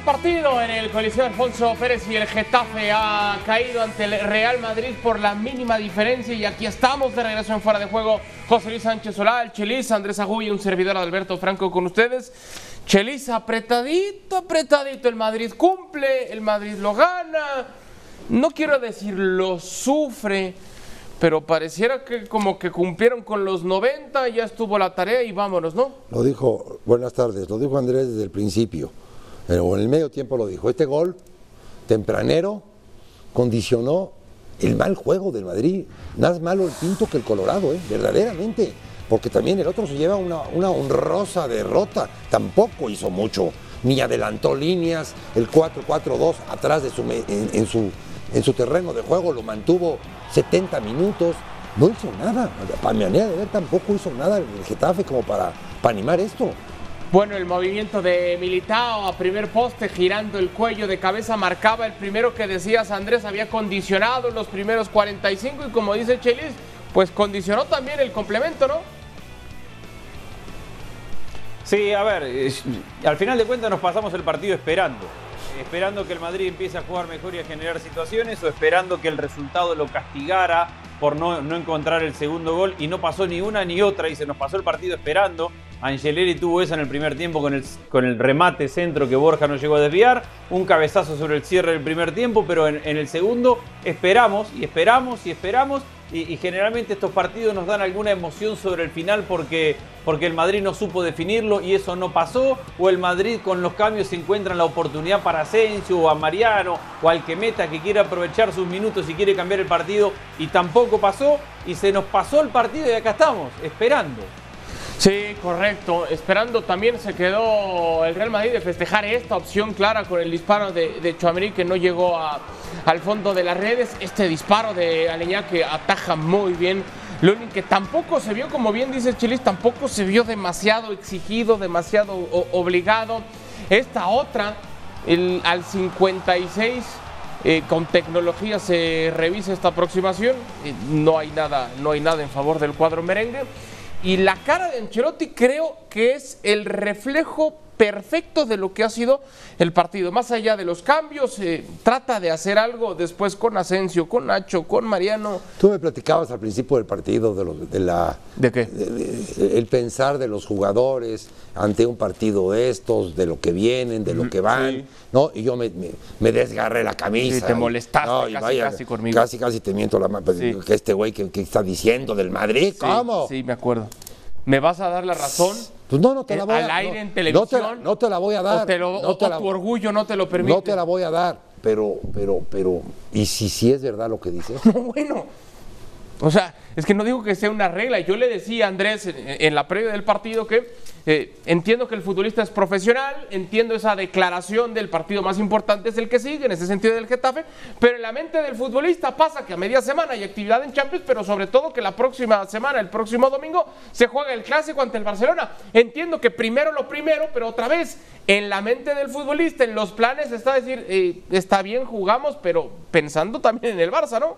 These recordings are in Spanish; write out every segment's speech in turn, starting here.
el partido en el Coliseo Alfonso Pérez y el Getafe ha caído ante el Real Madrid por la mínima diferencia y aquí estamos de regreso en fuera de juego. José Luis Sánchez Solá, el Andrés Agulla, un servidor Alberto Franco con ustedes. Chelis, apretadito, apretadito, el Madrid cumple, el Madrid lo gana. No quiero decir lo sufre, pero pareciera que como que cumplieron con los 90, ya estuvo la tarea y vámonos, ¿no? Lo dijo, buenas tardes, lo dijo Andrés desde el principio, pero en el medio tiempo lo dijo. Este gol tempranero condicionó el mal juego del Madrid. Más malo el Pinto que el Colorado, ¿eh? verdaderamente. Porque también el otro se lleva una, una honrosa derrota. Tampoco hizo mucho, ni adelantó líneas. El 4-4-2 atrás de su, en, su, en su terreno de juego lo mantuvo 70 minutos. No hizo nada. Para mi manera de ver, tampoco hizo nada el Getafe como para animar esto. Bueno, el movimiento de Militao a primer poste, girando el cuello de cabeza, marcaba el primero que decías, Andrés, había condicionado los primeros 45 y como dice Chelis, pues condicionó también el complemento, ¿no? Sí, a ver, al final de cuentas nos pasamos el partido esperando. Esperando que el Madrid empiece a jugar mejor y a generar situaciones o esperando que el resultado lo castigara por no, no encontrar el segundo gol y no pasó ni una ni otra y se nos pasó el partido esperando. Angeleri tuvo esa en el primer tiempo con el, remate centro que Borja no llegó a desviar, un cabezazo sobre el cierre del primer tiempo, pero en, el segundo esperamos y esperamos y esperamos y, y, generalmente estos partidos nos dan alguna emoción sobre el final porque, porque el Madrid no supo definirlo y eso no pasó, o el Madrid con los cambios se encuentran la oportunidad para Asensio o a Mariano o al que meta que quiere aprovechar sus minutos y quiere cambiar el partido y tampoco pasó y se nos pasó el partido y acá estamos, esperando. Sí, correcto. Esperando también se quedó el Real Madrid de festejar esta opción clara con el disparo de, de que no llegó a, al fondo de las redes. Este disparo de Aleñá que ataja muy bien. Único que tampoco se vio, como bien dice Chilis, tampoco se vio demasiado exigido, demasiado obligado. Esta otra, el, al 56, eh, con tecnología se revisa esta aproximación. Eh, no hay nada, no hay nada en favor del cuadro merengue. Y la cara de Ancelotti creo que es el reflejo perfecto de lo que ha sido el partido. Más allá de los cambios, eh, trata de hacer algo después con Asensio, con Nacho, con Mariano. Tú me platicabas al principio del partido de, lo, de la... ¿De qué? De, el pensar de los jugadores ante un partido de estos, de lo que vienen, de lo que van, sí. ¿no? Y yo me, me, me, desgarré la camisa. Sí, te molestaste no, casi, vaya, casi conmigo. Casi, casi te miento la mano. Sí. Que este güey que, que, está diciendo del Madrid, ¿cómo? Sí, me acuerdo. ¿Me vas a dar la razón? Pues no, no te la voy a Al aire no, en televisión. No te, no te, la voy a dar. O, te lo, no o te la, tu orgullo no te lo permite. No te la voy a dar. Pero, pero, pero, ¿y si sí es verdad lo que dices? No, bueno. O sea, es que no digo que sea una regla. Yo le decía a Andrés en, la previa del partido que eh, entiendo que el futbolista es profesional, entiendo esa declaración del partido más importante es el que sigue, en ese sentido del Getafe, pero en la mente del futbolista pasa que a media semana hay actividad en Champions, pero sobre todo que la próxima semana, el próximo domingo, se juega el clásico ante el Barcelona. Entiendo que primero lo primero, pero otra vez, en la mente del futbolista, en los planes está decir, eh, está bien, jugamos, pero pensando también en el Barça, ¿no?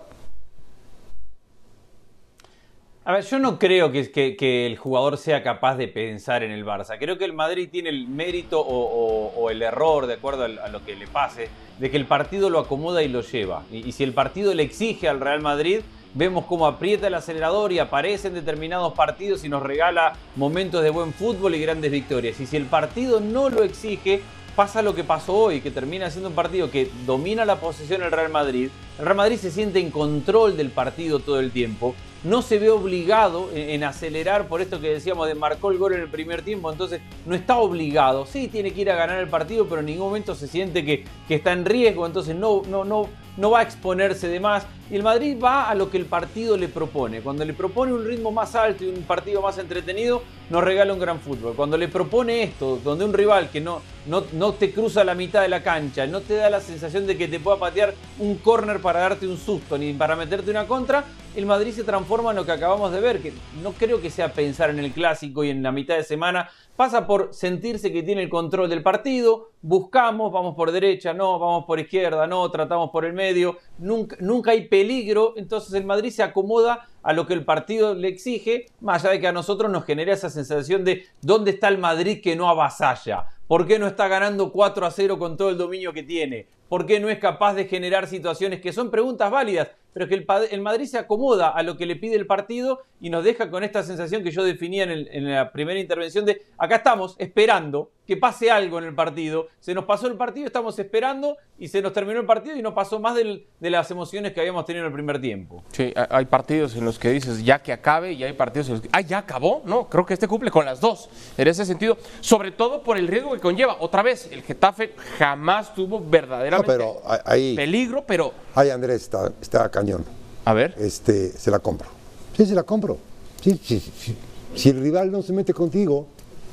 A ver, yo no creo que, el jugador sea capaz de pensar en el Barça. Creo que el Madrid tiene el mérito o, el error, de acuerdo a, a, lo que le pase, de que el partido lo acomoda y lo lleva. Y, y, si el partido le exige al Real Madrid, vemos cómo aprieta el acelerador y aparece en determinados partidos y nos regala momentos de buen fútbol y grandes victorias. Y si el partido no lo exige, pasa lo que pasó hoy, que termina siendo un partido que domina la posesión el Real Madrid. El Real Madrid se siente en control del partido todo el tiempo no se ve obligado en, acelerar por esto que decíamos de marcó el gol en el primer tiempo, entonces no está obligado, sí tiene que ir a ganar el partido, pero en ningún momento se siente que, que está en riesgo, entonces no, no, no, no va a exponerse de más. Y el Madrid va a lo que el partido le propone. Cuando le propone un ritmo más alto y un partido más entretenido, nos regala un gran fútbol. Cuando le propone esto, donde un rival que no, no, no te cruza la mitad de la cancha, no te da la sensación de que te pueda patear un córner para darte un susto ni para meterte una contra, el Madrid se transforma en lo que acabamos de ver, que no creo que sea pensar en el clásico y en la mitad de semana, pasa por sentirse que tiene el control del partido, buscamos, vamos por derecha, no, vamos por izquierda, no, tratamos por el medio, nunca, nunca hay peligro, entonces el Madrid se acomoda a lo que el partido le exige, más allá de que a nosotros nos genera esa sensación de dónde está el Madrid que no avasalla, por qué no está ganando 4 a 0 con todo el dominio que tiene, por qué no es capaz de generar situaciones que son preguntas válidas, pero que el, Madrid se acomoda a lo que le pide el partido y nos deja con esta sensación que yo definía en, la primera intervención de acá estamos esperando que pase algo en el partido, se nos pasó el partido, estamos esperando y se nos terminó el partido y no pasó más de las emociones que habíamos tenido en el primer tiempo. Sí, hay partidos en los que dices ya que acabe y hay partidos en los que, ah, ya acabó, no, creo que este cumple con las dos, en ese sentido, sobre todo por el riesgo que conlleva. Otra vez, el Getafe jamás tuvo verdaderamente pero hay, peligro, pero... Ay, Andrés, está, está cañón. A ver. Este, se la compro. Sí, se la compro. Sí, sí, sí. Si el rival no se mete contigo,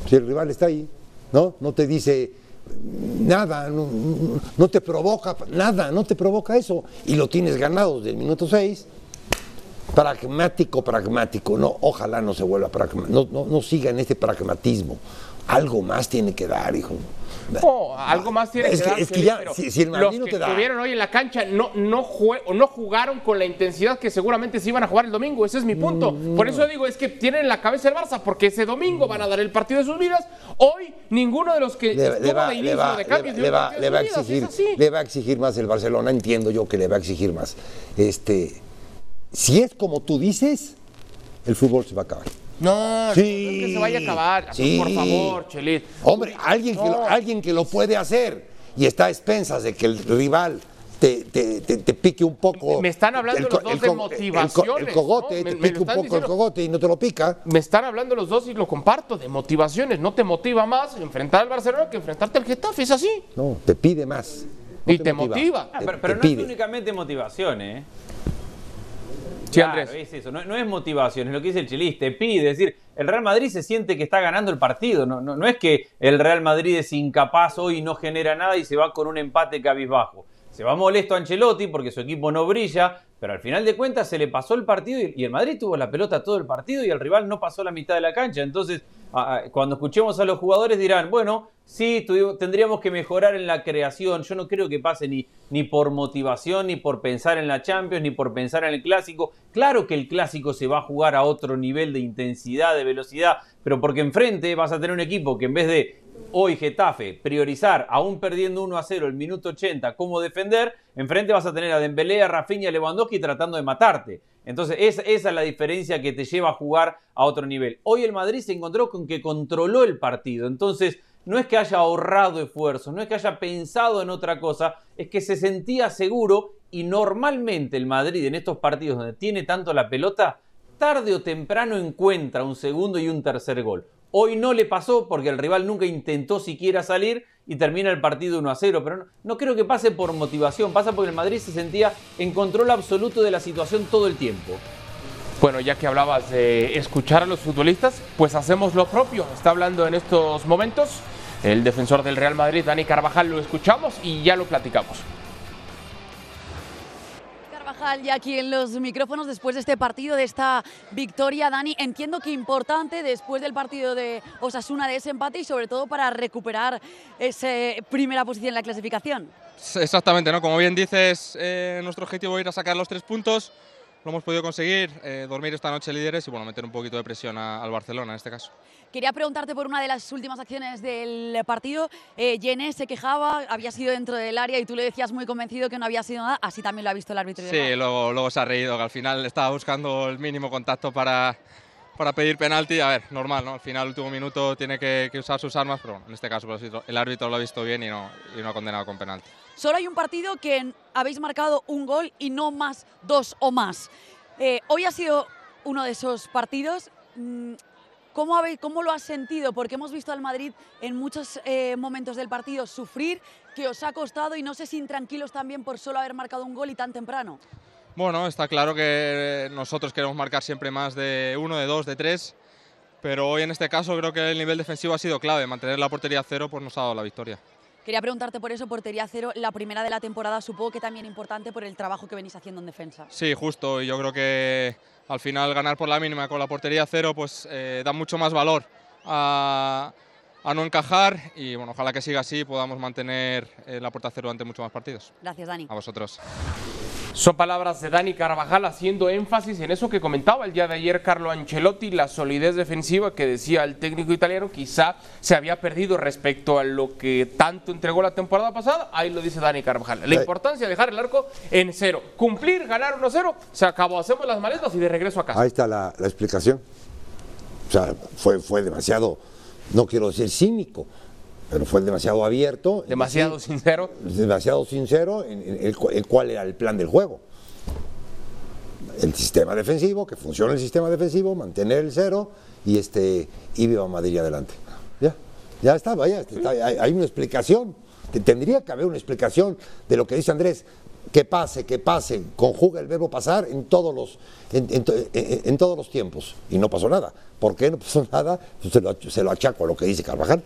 si el rival está ahí, ¿no? No te dice nada, no, te provoca nada, no te provoca eso. Y lo tienes ganado desde el minuto 6. Pragmático, pragmático. No, ojalá no se vuelva pragmático. No, no, no siga en este pragmatismo. Algo más tiene que dar, hijo. No, algo más tiene es que, dar. Es que ya, si, el los que estuvieron hoy en la cancha no, no, no jugaron con la intensidad que seguramente se iban a jugar el domingo. Ese es mi punto. Mm, Por eso digo, es que tienen en la cabeza el Barça, porque ese domingo van a dar el partido de sus vidas. Hoy ninguno de los que le, va, de inicio va, de cambios le, va, le va a exigir, le va a exigir más el Barcelona. Entiendo yo que le va a exigir más. Este, si es como tú dices, el fútbol se va a acabar. No, sí, no que se vaya a acabar. Por favor, Chelis. Hombre, alguien, que lo, alguien que lo puede hacer y está a expensas de que el rival te, te, te, pique un poco. Me están hablando los dos de motivaciones. El, cogote, te pique un poco el cogote y no te lo pica. Me están hablando los dos y lo comparto, de motivaciones. No te motiva más enfrentar al Barcelona que enfrentarte al Getafe, es así. No, te pide más. y te, motiva. Ah, pero, no es únicamente motivación, ¿eh? Claro, es eso, no, es motivación, es lo que dice el chilista, te pide, es decir, el Real Madrid se siente que está ganando el partido, no, no, no es que el Real Madrid es incapaz hoy y no genera nada y se va con un empate cabizbajo. Se va molesto a Ancelotti porque su equipo no brilla, pero al final de cuentas se le pasó el partido y, el Madrid tuvo la pelota todo el partido y el rival no pasó la mitad de la cancha. Entonces, cuando escuchemos a los jugadores dirán, bueno, sí, tendríamos que mejorar en la creación. Yo no creo que pase ni, ni por motivación, ni por pensar en la Champions, ni por pensar en el clásico. Claro que el clásico se va a jugar a otro nivel de intensidad, de velocidad, pero porque enfrente vas a tener un equipo que en vez de hoy Getafe priorizar, aún perdiendo 1 a 0 el minuto 80, cómo defender, enfrente vas a tener a Dembélé, a Rafinha, Lewandowski tratando de matarte. Entonces, esa, esa es la diferencia que te lleva a jugar a otro nivel. Hoy el Madrid se encontró con que controló el partido. Entonces, no es que haya ahorrado esfuerzos, no es que haya pensado en otra cosa, es que se sentía seguro y normalmente el Madrid en estos partidos donde tiene tanto la pelota, tarde o temprano encuentra un segundo y un tercer gol. Hoy no le pasó porque el rival nunca intentó siquiera salir y termina el partido 1 a 0. Pero no, creo que pase por motivación, pasa porque el Madrid se sentía en control absoluto de la situación todo el tiempo. Bueno, ya que hablabas de escuchar a los futbolistas, pues hacemos lo propio. Está hablando en estos momentos el defensor del Real Madrid, Dani Carvajal, lo escuchamos y ya lo platicamos ya aquí en los micrófonos después de este partido, de esta victoria, Dani. Entiendo que importante después del partido de Osasuna de ese empate y sobre todo para recuperar esa primera posición en la clasificación. Exactamente, ¿no? Como bien dices, eh, nuestro objetivo es ir a sacar los tres puntos. Lo hemos podido conseguir, eh, dormir esta noche líderes y bueno, meter un poquito de presión al Barcelona en este caso. Quería preguntarte por una de las últimas acciones del partido. Eh, se quejaba, había sido dentro del área y tú le decías muy convencido que no había sido nada. Así también lo ha visto el árbitro. Sí, luego, luego se ha reído, que al final estaba buscando el mínimo contacto para, para pedir penalti. A ver, normal, ¿no? Al final, último minuto, tiene que, usar sus armas, pero en este caso pues, el árbitro lo ha visto bien y no, y no ha condenado con penalti. Solo hay un partido que habéis marcado un gol y no más dos o más. Eh, hoy ha sido uno de esos partidos. Mm, ¿Cómo, ¿Cómo, lo has sentido? Porque hemos visto al Madrid en muchos eh, momentos del partido sufrir, que os ha costado y no sé si intranquilos también por solo haber marcado un gol y tan temprano. Bueno, está claro que nosotros queremos marcar siempre más de uno, de dos, de tres, pero hoy en este caso creo que el nivel defensivo ha sido clave. Mantener la portería cero pues nos ha dado la victoria. Quería preguntarte por eso, portería cero, la primera de la temporada, supongo que también importante por el trabajo que venís haciendo en defensa. Sí, justo, y yo creo que al final ganar por la mínima con la portería cero pues eh, da mucho más valor a, no encajar y bueno, ojalá que siga así y podamos mantener eh, la puerta cero ante muchos más partidos. Gracias, Dani. A vosotros. Son palabras de Dani Carvajal haciendo énfasis en eso que comentaba el día de ayer Carlo Ancelotti, la solidez defensiva que decía el técnico italiano quizá se había perdido respecto a lo que tanto entregó la temporada pasada. Ahí lo dice Dani Carvajal. La importancia de dejar el arco en cero. Cumplir, ganar 1-0, se acabó. Hacemos las maletas y de regreso a casa. Ahí está la, la explicación. O sea, fue, fue demasiado, no quiero decir cínico, pero fue demasiado abierto. Demasiado sincero. demasiado sincero en, en el, era el plan del juego. El sistema defensivo, que funcione el sistema defensivo, mantener el cero y este y viva Madrid adelante. Ya, ya está, vaya, está- hay, hay una explicación. Te- Tendría que haber una explicación de lo que dice Andrés. Que pase, que pase, conjuga el verbo pasar en todos los, en, en to- en- en todos los tiempos. Y no pasó nada. ¿Por qué no pasó nada? Pues se, lo, se lo achaco a lo que dice Carvajal.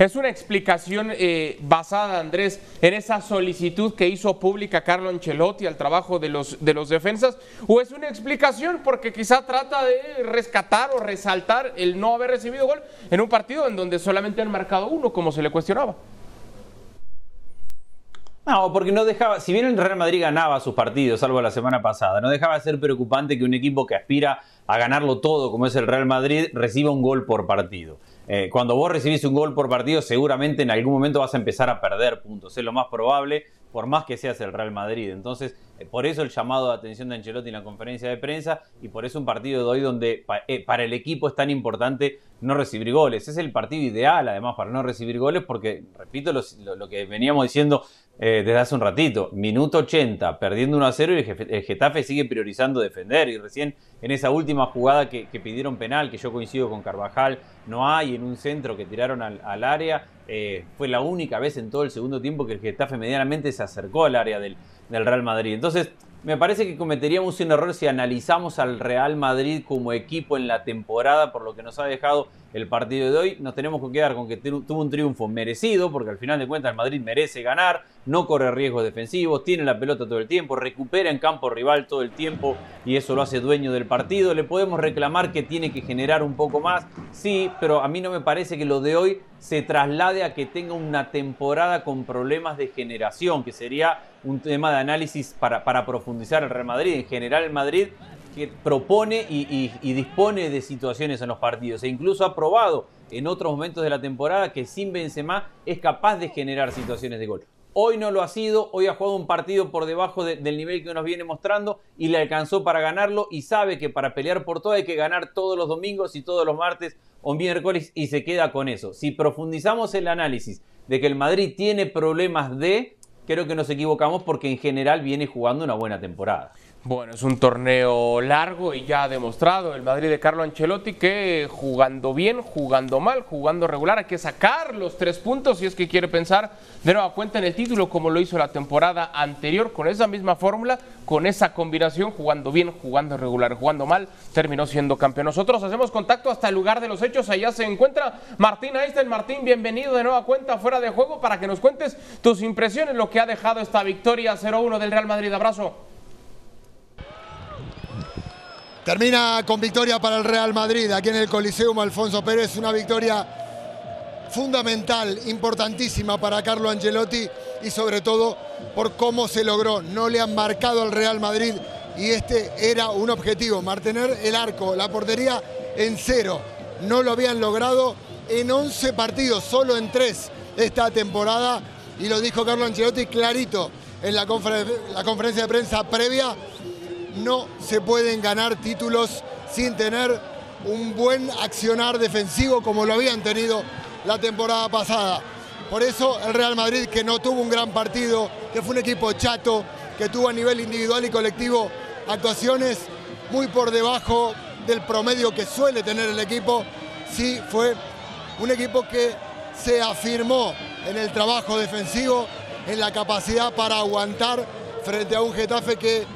Es una explicación eh, basada, Andrés, en esa solicitud que hizo pública Carlo Ancelotti al trabajo de los, de los defensas, o es una explicación porque quizá trata de rescatar o resaltar el no haber recibido gol en un partido en donde solamente han marcado uno, como se le cuestionaba. No, porque no dejaba, si bien el Real Madrid ganaba sus partidos, salvo la semana pasada, no dejaba de ser preocupante que un equipo que aspira a ganarlo todo, como es el Real Madrid, reciba un gol por partido. Eh, cuando vos recibís un gol por partido, seguramente en algún momento vas a empezar a perder puntos. Es lo más probable, por más que seas el Real Madrid. Entonces, eh, por eso el llamado de atención de Ancelotti en la conferencia de prensa y por eso un partido de hoy donde eh, para el equipo es tan importante no recibir goles. Es el partido ideal, además, para no recibir goles, porque, repito lo, que veníamos diciendo eh, desde hace un ratito, minuto 80, perdiendo 1 a 0 y el, Jefe- el Getafe sigue priorizando defender. Y recién en esa última jugada que, pidieron penal, que yo coincido con Carvajal, no hay en un centro que tiraron al área, eh, fue la única vez en todo el segundo tiempo que el Getafe medianamente se acercó al área del, del Real Madrid. Entonces, me parece que cometeríamos un error si analizamos al Real Madrid como equipo en la temporada por lo que nos ha dejado el partido de hoy. Nos tenemos que quedar con que tu- tuvo un triunfo merecido, porque al final de cuentas el Madrid merece ganar, no corre riesgos defensivos, tiene la pelota todo el tiempo, recupera en campo rival todo el tiempo y eso lo hace dueño del partido. Le podemos reclamar que tiene que generar un poco más, sí, pero a mí no me parece que lo de hoy se traslade a que tenga una temporada con problemas de generación, que sería un tema de análisis para, profundizar el Real Madrid. En general, el Madrid que propone y, y- y dispone de situaciones en los partidos e incluso ha probado en otros momentos de la temporada que sin Benzema es capaz de generar situaciones de gol. Hoy no lo ha sido, hoy ha jugado un partido por debajo de- del nivel que nos viene mostrando y le alcanzó para ganarlo y sabe que para pelear por todo hay que ganar todos los domingos y todos los martes o miércoles y se queda con eso. Si profundizamos el análisis de que el Madrid tiene problemas de, creo que nos equivocamos porque en general viene jugando una buena temporada. Bueno, es un torneo largo y ya ha demostrado el Madrid de Carlo Ancelotti que jugando bien, jugando mal, jugando regular, hay que sacar los tres puntos si es que quiere pensar de nueva cuenta en el título como lo hizo la temporada anterior con esa misma fórmula, con esa combinación, jugando bien, jugando regular, jugando mal, terminó siendo campeón. Nosotros hacemos contacto hasta el lugar de los hechos, allá se encuentra Martín Einstein. Martín, bienvenido de nueva cuenta fuera de juego para que nos cuentes tus impresiones, lo que ha dejado esta victoria 0-1 del Real Madrid. Abrazo. Termina con victoria para el Real Madrid aquí en el Coliseum Alfonso Pérez, una victoria fundamental, importantísima para Carlo Ancelotti y sobre todo por cómo se logró. No le han marcado al Real Madrid y este era un objetivo, mantener el arco, la portería en cero. No lo habían logrado en 11 partidos, solo en 3 esta temporada y lo dijo Carlo Ancelotti clarito en la, la conferencia de prensa previa no se pueden ganar títulos sin tener un buen accionar defensivo como lo habían tenido la temporada pasada. Por eso el Real Madrid, que no tuvo un gran partido, que fue un equipo chato, que tuvo a nivel individual y colectivo actuaciones muy por debajo del promedio que suele tener el equipo, sí fue un equipo que se afirmó en el trabajo defensivo, en la capacidad para aguantar frente a un Getafe que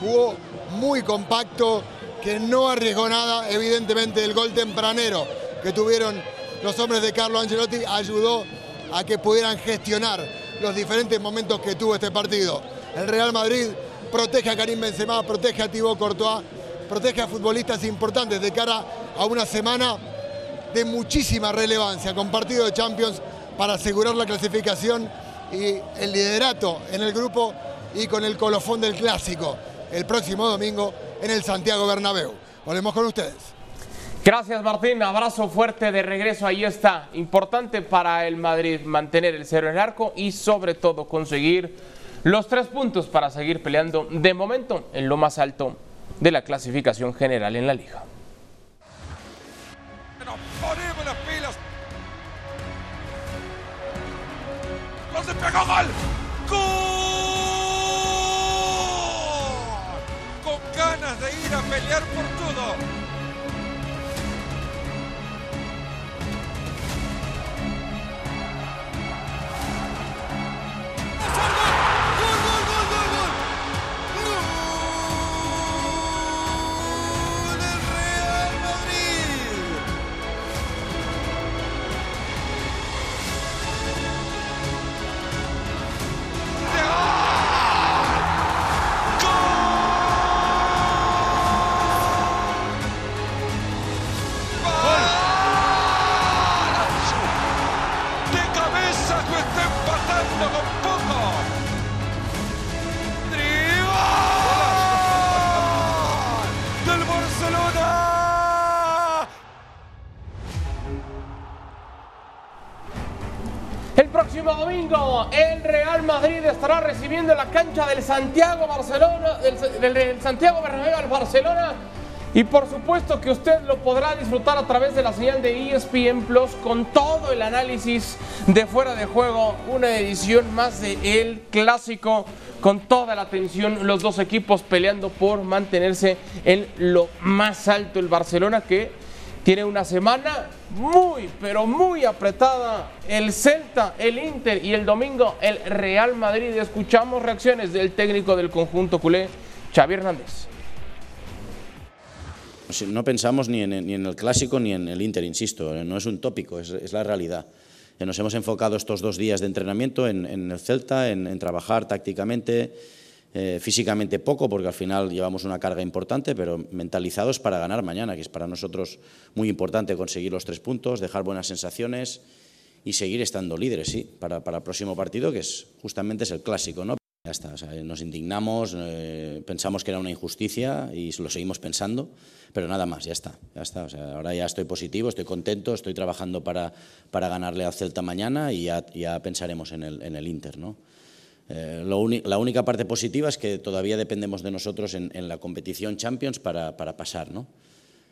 jugó muy compacto, que no arriesgó nada. Evidentemente el gol tempranero que tuvieron los hombres de Carlo Ancelotti ayudó a que pudieran gestionar los diferentes momentos que tuvo este partido. El Real Madrid protege a Karim Benzema, protege a Thibaut Courtois, protege a futbolistas importantes de cara a una semana de muchísima relevancia, con partido de Champions para asegurar la clasificación y el liderato en el grupo y con el colofón del clásico el próximo domingo en el Santiago Bernabéu. Volvemos con ustedes. Gracias Martín, abrazo fuerte de regreso, ahí está. Importante para el Madrid mantener el cero en el arco y sobre todo conseguir los tres puntos para seguir peleando de momento en lo más alto de la clasificación general en la liga. Nos ponemos las pilas. ¡No se pegó gol! ¡Gol! Ganas de ir a pelear por todo. Estará recibiendo en la cancha del Santiago Barcelona, del, del- Santiago Bernabéu al Barcelona. Y por supuesto que usted lo podrá disfrutar a través de la señal de ESPN Plus con todo el análisis de fuera de juego, una edición más de El Clásico con toda la atención, los dos equipos peleando por mantenerse en lo más alto. El Barcelona que tiene una semana muy, pero muy apretada. El Celta, el Inter y el domingo el Real Madrid. Escuchamos reacciones del técnico del conjunto culé, Xavi Hernández. Si No pensamos ni en, el clásico ni en el Inter, insisto, eh, no es un tópico, es, la realidad. Eh, Nos hemos enfocado estos dos días de entrenamiento en, el Celta, en trabajar tácticamente, eh, físicamente poco, porque al final llevamos una carga importante, pero mentalizados para ganar mañana, que es para nosotros muy importante conseguir los tres puntos, dejar buenas sensaciones y seguir estando líderes, sí, para, para el próximo partido, que es justamente es el clásico, ¿no? Ya está, nos indignamos, eh, pensamos que era una injusticia y lo seguimos pensando, pero nada más, ya está, ya está. Ahora ya estoy positivo, estoy contento, estoy trabajando para, para ganarle al Celta mañana y ya, ya pensaremos en el, en el Inter, ¿no? Eh, lo la única parte positiva es que todavía dependemos de nosotros en, en la competición Champions para, para pasar, ¿no?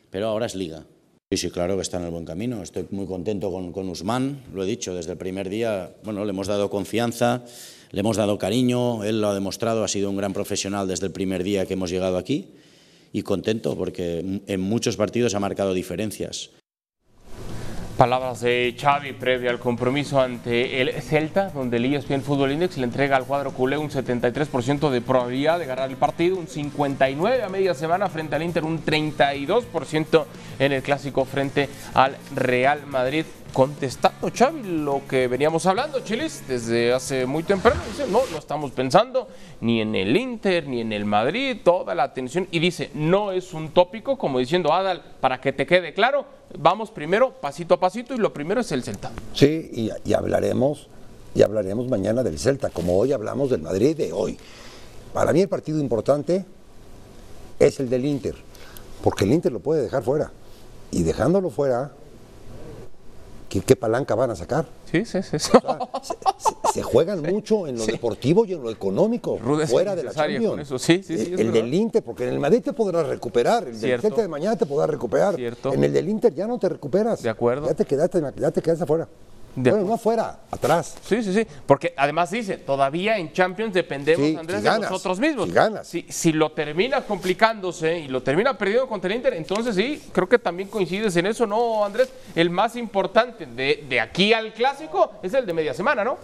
Pero ahora es Liga. Sí, sí, claro que está en el buen camino. Estoy muy contento con, con Usman, lo he dicho desde el primer día. Bueno, le hemos dado confianza, le hemos dado cariño, él lo ha demostrado, ha sido un gran profesional desde el primer día que hemos llegado aquí y contento porque en muchos partidos ha marcado diferencias. Palabras de Xavi previo al compromiso ante el Celta, donde el ESPN Fútbol Index le entrega al cuadro culé un 73% de probabilidad de ganar el partido, un 59% a media semana frente al Inter, un 32% en el clásico frente al Real Madrid. Contestando Xavi lo que veníamos hablando, Chilis, desde hace muy temprano, dice, no, no estamos pensando ni en el Inter, ni en el Madrid, toda la atención, y dice, no es un tópico, como diciendo Adal, para que te quede claro, vamos primero pasito a pasito y lo primero es el Celta. Sí, y, y hablaremos, y hablaremos mañana del Celta, como hoy hablamos del Madrid de hoy. Para mí el partido importante es el del Inter, porque el Inter lo puede dejar fuera. Y dejándolo fuera, ¿qué, qué palanca van a sacar? Sí, sí, sí. Se, se- se juegan mucho en lo deportivo y en lo económico, fuera de la Champions. eso. Sí, el del Inter, porque en el Madrid te podrás recuperar, el del Cierto. Celta de mañana te podrás recuperar. Cierto. En el del Inter ya no te recuperas. De acuerdo. Ya te quedaste, ya te quedaste afuera. De bueno, no afuera, atrás. Sí, sí, sí. Porque además dice, todavía en Champions dependemos, Sí, Andrés, si de nosotros mismos. si ganas. Si, si lo termina complicándose y lo termina perdiendo contra el Inter, entonces sí, creo que también coincides en eso, ¿no, Andrés? El más importante de, de aquí al clásico es el de media semana, ¿no?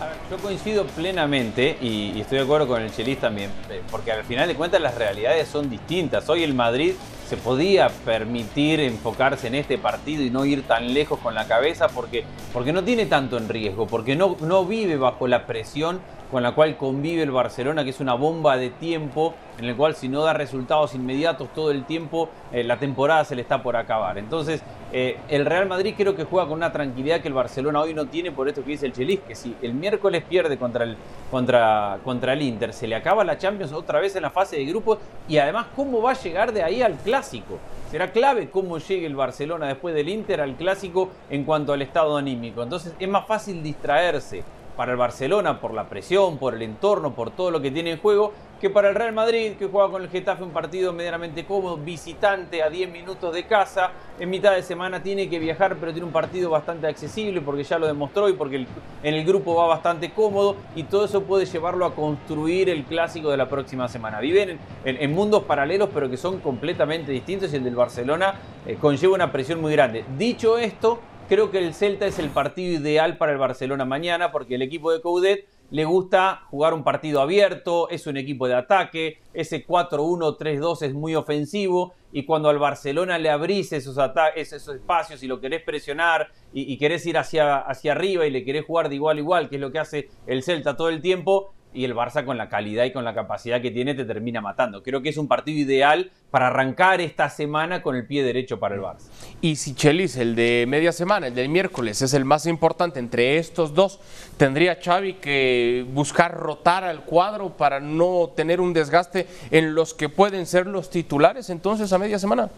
A ver, yo coincido plenamente y, y estoy de acuerdo con el Chelis también, eh, porque al final de cuentas las realidades son distintas. Hoy el Madrid se podía permitir enfocarse en este partido y no ir tan lejos con la cabeza porque, porque no tiene tanto en riesgo, porque no, no vive bajo la presión con la cual convive el Barcelona, que es una bomba de tiempo en el cual si no da resultados inmediatos todo el tiempo, eh, la temporada se le está por acabar. Entonces, eh, el Real Madrid creo que juega con una tranquilidad que el Barcelona hoy no tiene por esto que dice el Chelis, que si el miércoles pierde contra el, contra, contra el Inter, se le acaba la Champions otra vez en la fase de grupos y además cómo va a llegar de ahí al clásico. Será clave cómo llegue el Barcelona después del Inter al clásico en cuanto al estado anímico. Entonces es más fácil distraerse para el Barcelona por la presión, por el entorno, por todo lo que tiene en juego, que para el Real Madrid, que juega con el Getafe un partido medianamente cómodo, visitante a 10 minutos de casa, en mitad de semana tiene que viajar, pero tiene un partido bastante accesible porque ya lo demostró y porque en el grupo va bastante cómodo y todo eso puede llevarlo a construir el clásico de la próxima semana. Viven en, mundos paralelos, pero que son completamente distintos y el del Barcelona eh, conlleva una presión muy grande. Dicho esto, Creo que el Celta es el partido ideal para el Barcelona mañana porque el equipo de Coudet le gusta jugar un partido abierto, es un equipo de ataque, ese 4-1-3-2 es muy ofensivo y cuando al Barcelona le abrís esos, espacios y lo querés presionar y, y, querés ir hacia, hacia arriba y le querés jugar de igual a igual, que es lo que hace el Celta todo el tiempo, y el Barça con la calidad y con la capacidad que tiene te termina matando. Creo que es un partido ideal para arrancar esta semana con el pie derecho para el Barça. Y si Chelis, el de media semana, el del miércoles, es el más importante entre estos dos, tendría Xavi que buscar rotar al cuadro para no tener un desgaste en los que pueden ser los titulares entonces a media semana.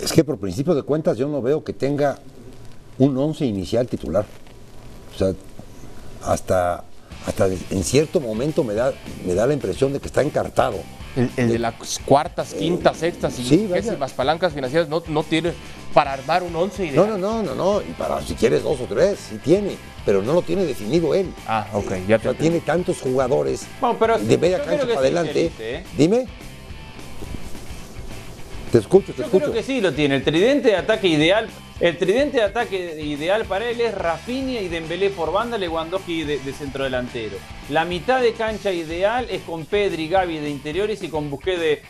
Es que por principio de cuentas yo no veo que tenga un once inicial titular. O sea, hasta hasta en cierto momento me da, me da la impresión de que está encartado. El, de las cuartas, quintas, sextas y sí, las palancas financieras no, no tiene para armar un once ideal. No, no, no, no, no, y para si quieres dos o tres, sí tiene, pero no lo tiene definido él. Ah, ok, ya te o sea, tiene tantos jugadores de media cancha para adelante. ¿eh? Dime. Te escucho, te Yo escucho. Creo que sí lo tiene. El tridente de ataque ideal el tridente de ataque ideal para él es Rafinha y Dembélé por banda, Lewandowski de, de centro delantero. La mitad de cancha ideal es con Pedri, Gavi de interiores y con Busqué de,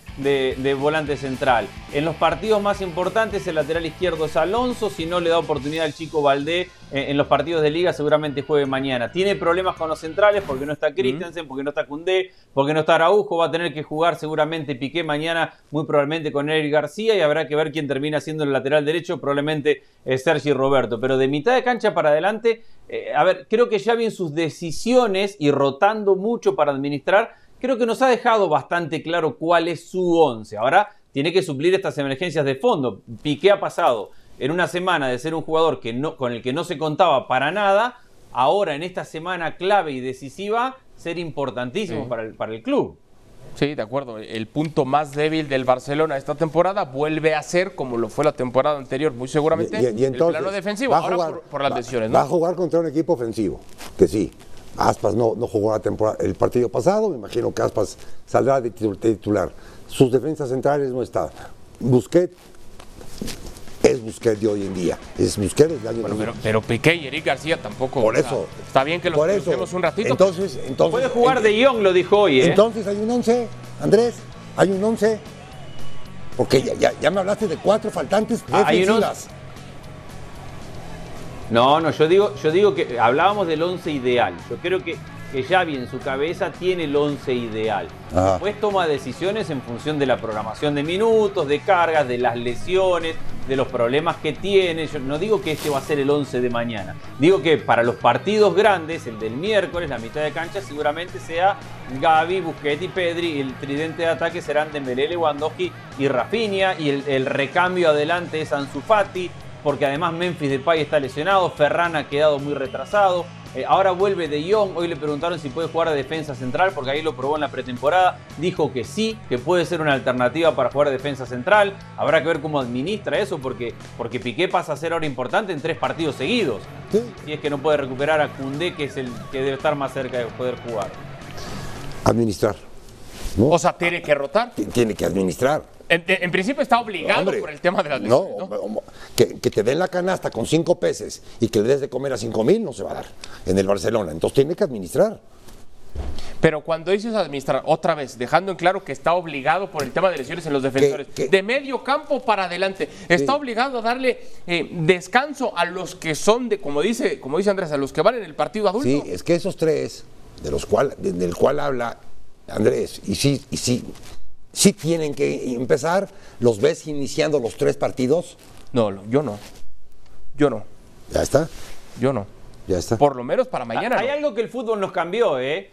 volante central. En los partidos más importantes el lateral izquierdo es Alonso, si no le da oportunidad al chico Valdé eh, en los partidos de liga seguramente juegue mañana. Tiene problemas con los centrales porque no está Christensen, porque no está Cundé, porque no está Araujo, va a tener que jugar seguramente Piqué mañana, muy probablemente con Eric García y habrá que ver quién termina siendo el lateral derecho, probablemente eh, Sergi Roberto. Pero de mitad de cancha para adelante eh, a ver, creo que ya en sus decisiones y rotando mucho para administrar, creo que nos ha dejado bastante claro cuál es su once. Ahora tiene que suplir estas emergencias de fondo. Piqué ha pasado en una semana de ser un jugador que no, con el que no se contaba para nada, ahora en esta semana clave y decisiva, ser importantísimo para, el, para el club. Sí, de acuerdo. El punto más débil del Barcelona esta temporada vuelve a ser, como lo fue la temporada anterior, muy seguramente, el plano defensivo. Ahora por, las lesiones. Va a jugar contra un equipo ofensivo, que sí. Aspas no, no jugó la temporada, el partido pasado, me imagino que Aspas saldrá de titular. Sus defensas centrales no están. Busquets es Busquets de hoy en día. Es Busquets del pero, pero, Piqué y Eric García tampoco. Por eso. está bien que los conocemos un ratito. Entonces, entonces. Puede jugar de Jong, lo dijo hoy. ¿eh? Entonces hay un 11, Andrés. Hay un 11. Porque ya, ya, me hablaste de cuatro faltantes ah, defensivas. No, no, yo digo, yo digo que hablábamos del 11 ideal. Yo creo que que Xavi en su cabeza tiene el 11 ideal. Después toma decisiones en función de la programación de minutos, de cargas, de las lesiones, de los problemas que tiene. Yo no digo que este va a ser el 11 de mañana. Digo que para los partidos grandes, el del miércoles, la mitad de cancha, seguramente sea Gaby, Busquets y Pedri. El tridente de ataque serán Dembélé, Lewandowski y Rafinha. Y el, el recambio adelante es Ansu Fati porque además Memphis Depay está lesionado, Ferran ha quedado muy retrasado. Eh, ahora vuelve De Jong. Hoy le preguntaron si puede jugar a defensa central porque ahí lo probó en la pretemporada. Dijo que sí, que puede ser una alternativa para jugar a defensa central. Habrá que ver cómo administra eso porque, porque Piqué pasa a ser ahora importante en tres partidos seguidos. Si es que no puede recuperar a Cundé, que es el que debe estar más cerca de poder jugar. Administrar. O sea, tiene que rotar. Tiene que administrar. En, principio está obligado por el tema de las lesiones, no, Que, te den la canasta con cinco peces y que le des de comer a cinco mil no se va a dar en el Barcelona. Entonces tiene que administrar. Pero cuando dices administrar, otra vez, dejando en claro que está obligado por el tema de lesiones en los defensores, de medio campo para adelante, está obligado a darle eh, descanso a los que son de, como dice, como dice Andrés, a los que van en el partido adulto. Sí, es que esos tres, de los cual, del cual habla Andrés, y sí, y sí, sí tienen que empezar. ¿Los ves iniciando los tres partidos? No, yo no. Yo no. Ya está, Yo no. ya está. Por lo menos para mañana. Hay no. algo que el fútbol nos cambió, ¿eh?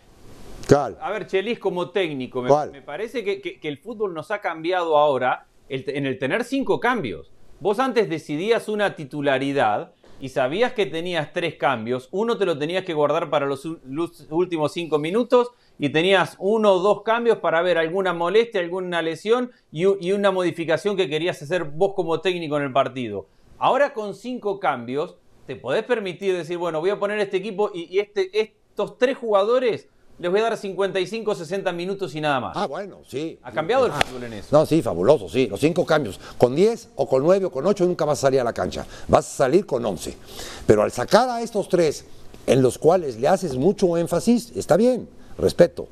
Cal. A ver, Chelis, como técnico, me, ¿Cuál? me parece que, que- que el fútbol nos ha cambiado ahora el en el tener cinco cambios. Vos antes decidías una titularidad y sabías que tenías tres cambios. Uno te lo tenías que guardar para los últimos cinco minutos y tenías uno o dos cambios para ver alguna molestia, alguna lesión y, una modificación que querías hacer vos como técnico en el partido. Ahora con cinco cambios te podés permitir decir, bueno, voy a poner este equipo y, y este, estos tres jugadores les voy a dar 55, 60 minutos y nada más. Ah, bueno, sí. ha cambiado el Ah, fútbol en eso. No, sí, fabuloso, sí. Los cinco cambios. Con 10 o con 9 o con 8 nunca vas a salir a la cancha. Vas a salir con 11. Pero al sacar a estos tres, en los cuales le haces mucho énfasis, está bien, respeto.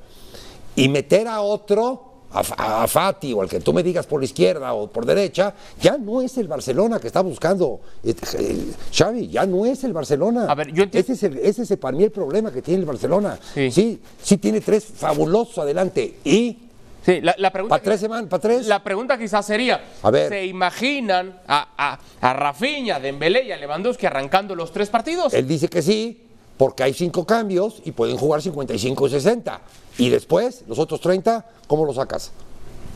Y meter a otro, a, Fa- a Fati o al que tú me digas por la izquierda o por derecha, ya no es el Barcelona que está buscando este, el- Xavi, ya no es el Barcelona. A ver, yo Ese es, el- ese es el- para mí el problema que tiene el Barcelona. Sí. sí, sí tiene tres fabulosos adelante. Y Sí, la, la pregunta. para tres semanas, para tres. La pregunta quizás sería, A ver. ¿se imaginan a, a, a Rafinha, Dembélé y a Lewandowski arrancando los tres partidos? Él dice que sí, porque hay cinco cambios y pueden jugar 55 y 60. Y después, los otros 30, ¿cómo los sacas?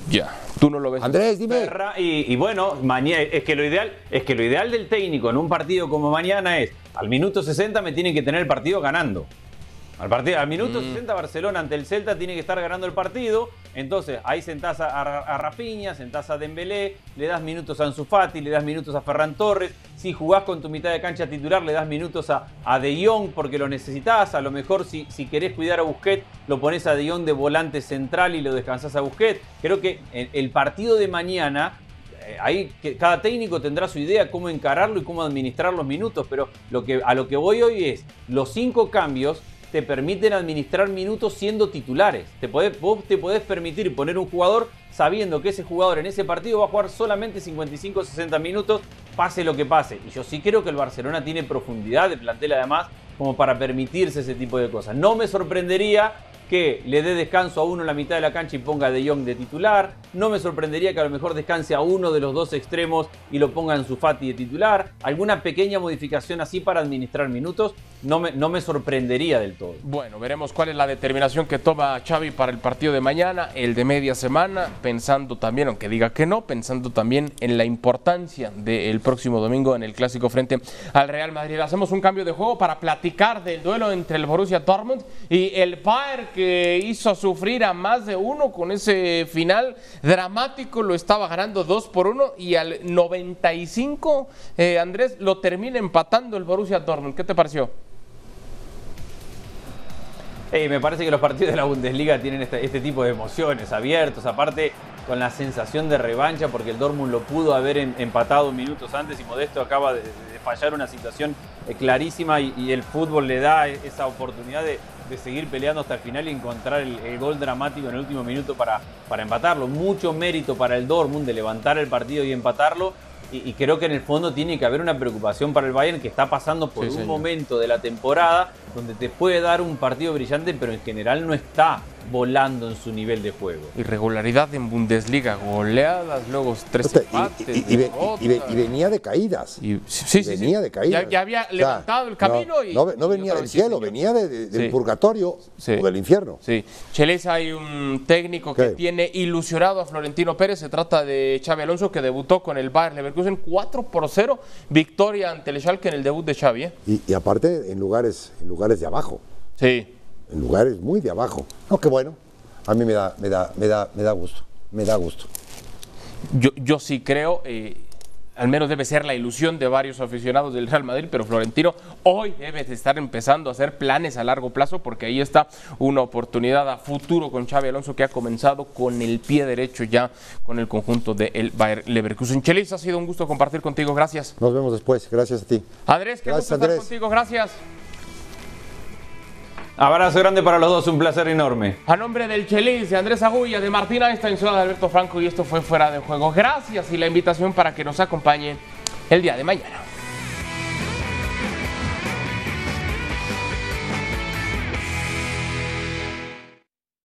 Ya, tú no lo ves. Andrés, dime. Y, y bueno, mañana, es que lo ideal es que lo ideal del técnico en un partido como mañana es al minuto 60 me tienen que tener el partido ganando. Al, partido, al minuto 60 Barcelona ante el Celta tiene que estar ganando el partido. Entonces ahí sentás a, a, sentás a Dembélé, le das minutos a Ansu Fati, le das minutos a Ferran Torres. Si jugás con tu mitad de cancha titular, le das minutos a, a De Jong porque lo necesitas. A lo mejor si, si querés cuidar a Busquets, lo pones a De Jong de volante central y lo descansás a Busquets. Creo que el, el partido de mañana eh, ahí cada técnico tendrá su idea cómo encararlo y cómo administrar los minutos, pero lo que, a lo que voy hoy es, los cinco cambios te permiten administrar minutos siendo titulares. Te podés- vos te podés permitir poner un jugador sabiendo que ese jugador en ese partido va a jugar solamente 55 o 60 minutos, pase lo que pase. Y yo sí creo que el Barcelona tiene profundidad de plantel además como para permitirse ese tipo de cosas. No me sorprendería que le dé descanso a uno en la mitad de la cancha y ponga a De Jong de titular. No me sorprendería que a lo mejor descanse a uno de los dos extremos y lo ponga en su Fati de titular. Alguna pequeña modificación así para administrar minutos no me, no me sorprendería del todo. Bueno, veremos cuál es la determinación que toma Xavi para el partido de mañana, el de media semana, pensando también, aunque diga que no, pensando también en la importancia del próximo domingo en el clásico frente al Real Madrid. Hacemos un cambio de juego para platicar del duelo entre el Borussia Dortmund y el Bayern que hizo sufrir a más de uno con ese final dramático, lo estaba ganando 2 por 1 y al 95 eh, Andrés lo termina empatando el Borussia Dortmund. ¿Qué te pareció? Me parece que los partidos de la Bundesliga tienen este, este tipo de emociones abiertos, aparte con la sensación de revancha, porque el Dortmund lo pudo haber em- empatado minutos antes y Modesto acaba de, fallar una situación eh, clarísima y, y el fútbol le da e- esa oportunidad de, de seguir peleando hasta el final y encontrar el, el gol dramático en el último minuto para, para empatarlo. Mucho mérito para el Dortmund de levantar el partido y empatarlo. Y, y creo que en el fondo tiene que haber una preocupación para el Bayern que está pasando por Sí, un señor. momento de la temporada donde te puede dar un partido brillante, pero en general no está volando en su nivel de juego. Irregularidad en Bundesliga, goleadas, luego tres y- empates. y, y ve- y ve- derrotas. y venía de caídas. Y- sí, sí, sí. venía de caídas. Ya, ya había O sea, levantado el camino no, y. no, venía del cielo, señor. venía de- de- del Sí. purgatorio Sí. o del infierno. Sí, Cheles hay un técnico que ¿Qué? tiene ilusionado a Florentino Pérez. Se trata de Xavi Alonso que debutó con el Bayern Leverkusen 4 por 0. Victoria ante el Schalke en el debut de Xavi. ¿eh? Y, y aparte en lugares, en lugares de abajo, Sí. en lugares muy de abajo. No, qué bueno. A mí me da, me da, me da, me da gusto, me da gusto. Yo, yo sí creo, eh, al menos debe ser la ilusión de varios aficionados del Real Madrid, pero Florentino hoy debe de estar empezando a hacer planes a largo plazo porque ahí está una oportunidad a futuro con Xavi Alonso que ha comenzado con el pie derecho ya con el conjunto del Bayer Leverkusen. Chelis, ha sido un gusto compartir contigo, gracias. Nos vemos después, gracias a ti. Andrés, qué Gracias, gusto estar Andrés. contigo, gracias. Abrazo grande para los dos, un placer enorme. A nombre del Chelis, de Andrés Agulla, de Martín Einstein, soy Alberto Franco y esto fue Fuera de Juego. Gracias y la invitación para que nos acompañe el día de mañana.